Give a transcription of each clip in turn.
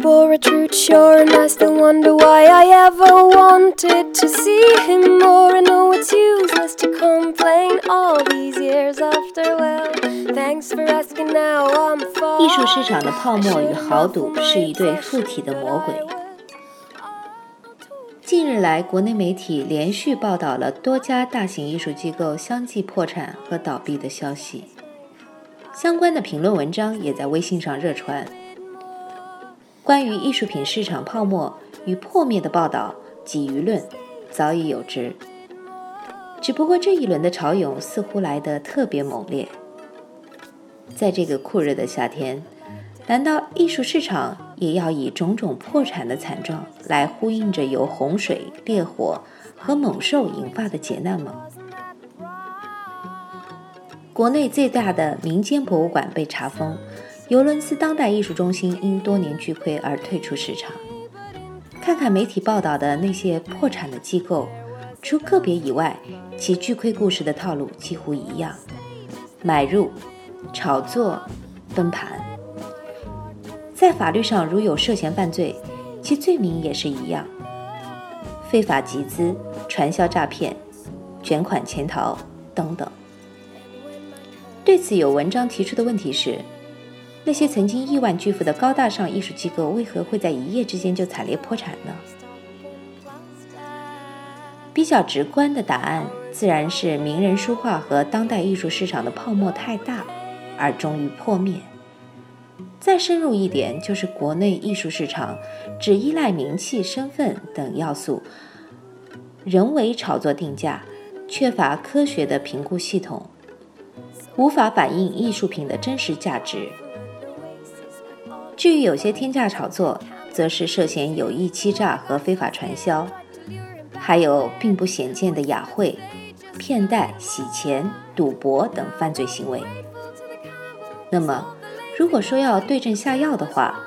He was a boy, a true shore, and I still wonder why I ever wanted to see him more. I know it's useless to complain all these years after. Well, thanks for asking. Now I'm far. 艺术市场的泡沫与豪赌是一对附体的魔鬼。近日来，国内媒体连续报道了多家大型艺术机构相继破产和倒闭的消息，相关的评论文章也在微信上热传。关于艺术品市场泡沫与破灭的报道及舆论早已有之，只不过这一轮的潮涌似乎来得特别猛烈。在这个酷热的夏天，难道艺术市场也要以种种破产的惨状来呼应着由洪水、烈火和猛兽引发的劫难吗？国内最大的民间博物馆被查封，尤伦斯当代艺术中心因多年巨亏而退出市场。看看媒体报道的那些破产的机构，除个别以外，其巨亏故事的套路几乎一样：买入、炒作、崩盘。在法律上，如有涉嫌犯罪，其罪名也是一样：非法集资、传销诈骗、卷款潜逃等等。对此，有文章提出的问题是：那些曾经亿万巨富的高大上艺术机构，为何会在一夜之间就惨烈破产呢？比较直观的答案，自然是名人书画和当代艺术市场的泡沫太大，而终于破灭。再深入一点，就是国内艺术市场只依赖名气、身份等要素，人为炒作定价，缺乏科学的评估系统，无法反映艺术品的真实价值。至于有些天价炒作，则是涉嫌有意欺诈和非法传销，还有并不鲜见的雅贿、骗贷、洗钱、赌博等犯罪行为。那么，如果说要对症下药的话，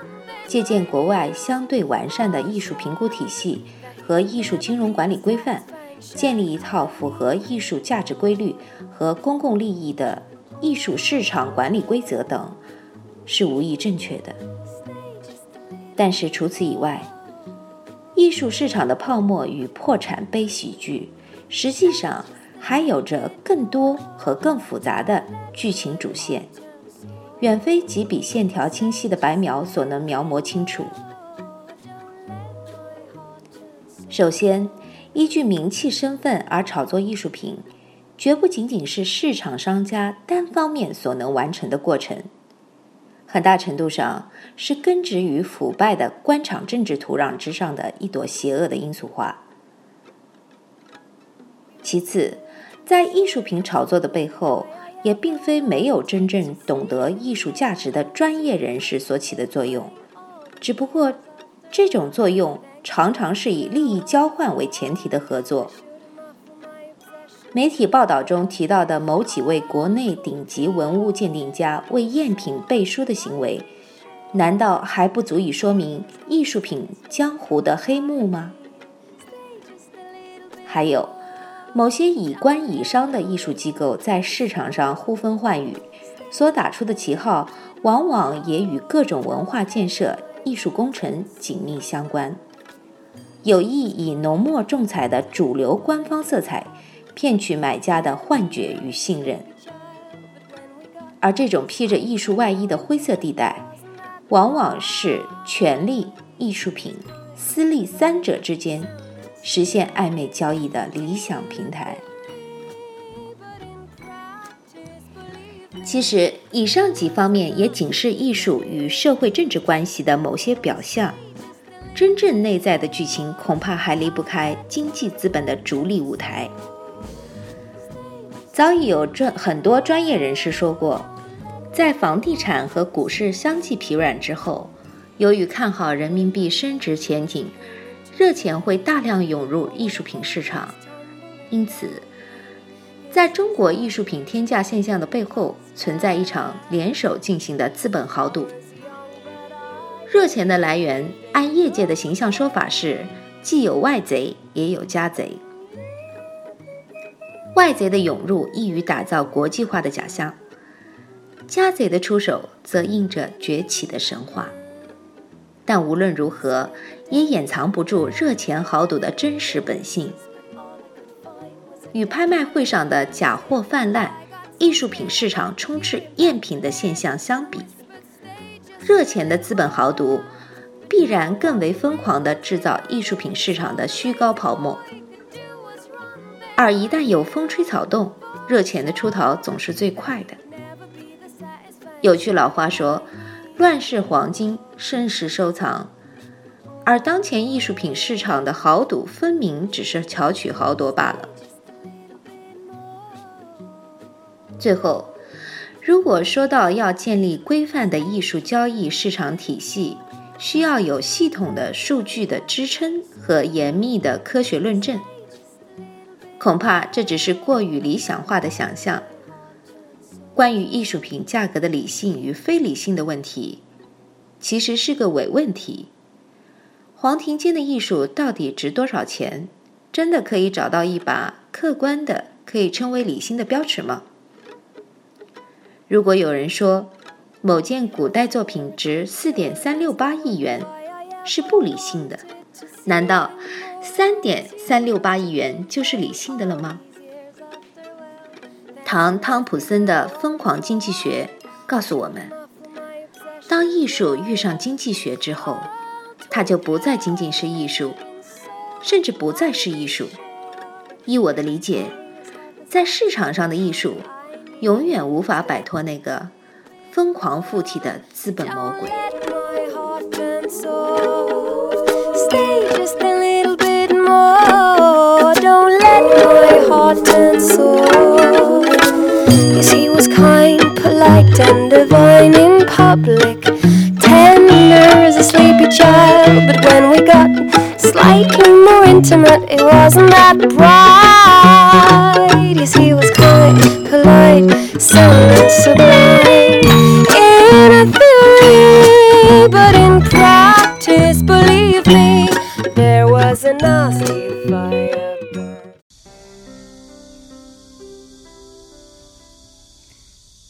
借鉴国外相对完善的艺术评估体系和艺术金融管理规范，建立一套符合艺术价值规律和公共利益的艺术市场管理规则等，是无疑正确的。但是除此以外，艺术市场的泡沫与破产悲喜剧，实际上还有着更多和更复杂的剧情主线。远非几笔线条清晰的白描所能描摹清楚。首先，依据名气身份而炒作艺术品，绝不仅仅是市场商家单方面所能完成的过程，很大程度上是根植于腐败的官场政治土壤之上的一朵邪恶的罂粟花。其次，在艺术品炒作的背后，也并非没有真正懂得艺术价值的专业人士所起的作用，只不过这种作用常常是以利益交换为前提的合作。媒体报道中提到的某几位国内顶级文物鉴定家为赝品背书的行为，难道还不足以说明艺术品江湖的黑幕吗？还有。某些以官以商的艺术机构在市场上呼风唤雨，所打出的旗号往往也与各种文化建设、艺术工程紧密相关，有意以浓墨重彩的主流官方色彩，骗取买家的幻觉与信任。而这种披着艺术外衣的灰色地带，往往是权力、艺术品、私利三者之间。实现暧昧交易的理想平台。其实，以上几方面也仅是艺术与社会政治关系的某些表象，真正内在的剧情恐怕还离不开经济资本的逐利舞台。早已有专很多专业人士说过，在房地产和股市相继疲软之后，由于看好人民币升值前景。热钱会大量涌入艺术品市场，因此，在中国艺术品天价现象的背后，存在一场联手进行的资本豪赌。热钱的来源，按业界的形象说法是，既有外贼，也有家贼。外贼的涌入，易于打造国际化的假象；家贼的出手，则印着崛起的神话。但无论如何，也掩藏不住热钱豪赌的真实本性。与拍卖会上的假货泛滥、艺术品市场充斥赝品的现象相比，热钱的资本豪赌必然更为疯狂地制造艺术品市场的虚高泡沫。而一旦有风吹草动，热钱的出逃总是最快的。有句老话说：“乱世黄金，盛世收藏。”而当前艺术品市场的豪赌，分明只是巧取豪夺罢了。最后，如果说到要建立规范的艺术交易市场体系，需要有系统的数据的支撑和严密的科学论证，恐怕这只是过于理想化的想象。关于艺术品价格的理性与非理性的问题，其实是个伪问题。黄庭坚的艺术到底值多少钱？真的可以找到一把客观的、可以称为理性的标尺吗？如果有人说某件古代作品值四点三六八亿元是不理性的，难道三点三六八亿元就是理性的了吗？唐汤普森的《疯狂经济学》告诉我们，当艺术遇上经济学之后，它就不再仅仅是艺术，甚至不再是艺术。依我的理解，在市场上的艺术。永远无法摆脱那个疯狂附体的资本魔鬼。He was kind, polite, and divine in public. Tender as a sleepy child, but when we got slightly more intimate, it wasn't that bright.